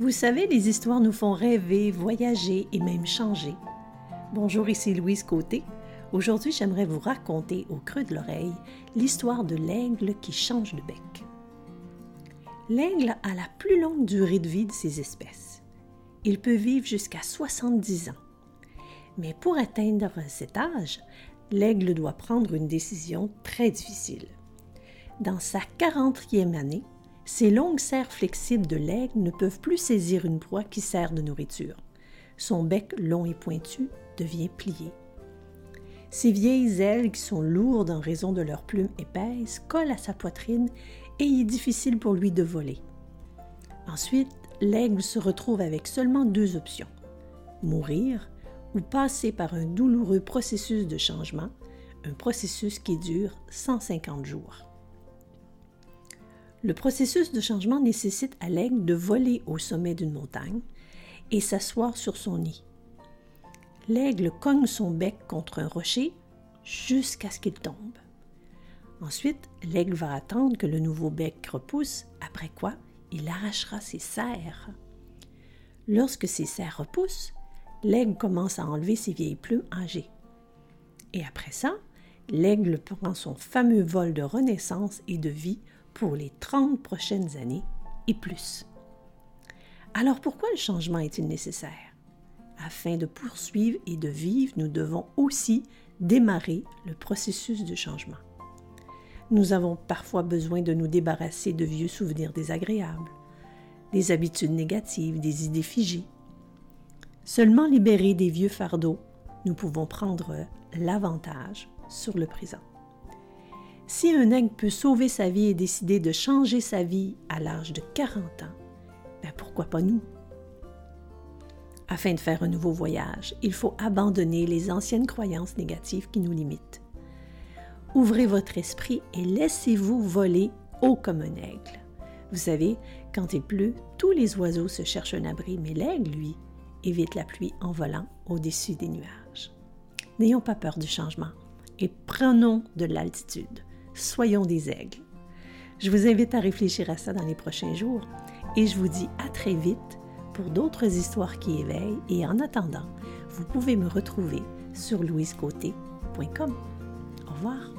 Vous savez, les histoires nous font rêver, voyager et même changer. Bonjour, ici Louise Côté. Aujourd'hui, j'aimerais vous raconter au creux de l'oreille l'histoire de l'aigle qui change de bec. L'aigle a la plus longue durée de vie de ces espèces. Il peut vivre jusqu'à 70 ans. Mais pour atteindre cet âge, l'aigle doit prendre une décision très difficile. Dans sa 40e année, ces longues serres flexibles de l'aigle ne peuvent plus saisir une proie qui sert de nourriture. Son bec long et pointu devient plié. Ses vieilles ailes, qui sont lourdes en raison de leurs plumes épaisses, collent à sa poitrine et il est difficile pour lui de voler. Ensuite, l'aigle se retrouve avec seulement deux options mourir ou passer par un douloureux processus de changement, un processus qui dure 150 jours. Le processus de changement nécessite à l'aigle de voler au sommet d'une montagne et s'asseoir sur son nid. L'aigle cogne son bec contre un rocher jusqu'à ce qu'il tombe. Ensuite, l'aigle va attendre que le nouveau bec repousse, après quoi il arrachera ses serres. Lorsque ses serres repoussent, l'aigle commence à enlever ses vieilles plumes âgées. Et après ça, l'aigle prend son fameux vol de renaissance et de vie pour les 30 prochaines années et plus. Alors pourquoi le changement est-il nécessaire? Afin de poursuivre et de vivre, nous devons aussi démarrer le processus de changement. Nous avons parfois besoin de nous débarrasser de vieux souvenirs désagréables, des habitudes négatives, des idées figées. Seulement libérés des vieux fardeaux, nous pouvons prendre l'avantage sur le présent. Si un aigle peut sauver sa vie et décider de changer sa vie à l'âge de 40 ans, ben pourquoi pas nous? Afin de faire un nouveau voyage, il faut abandonner les anciennes croyances négatives qui nous limitent. Ouvrez votre esprit et laissez-vous voler haut comme un aigle. Vous savez, quand il pleut, tous les oiseaux se cherchent un abri, mais l'aigle, lui, évite la pluie en volant au-dessus des nuages. N'ayons pas peur du changement et prenons de l'altitude soyons des aigles. Je vous invite à réfléchir à ça dans les prochains jours et je vous dis à très vite pour d'autres histoires qui éveillent et en attendant, vous pouvez me retrouver sur louisecoté.com. Au revoir.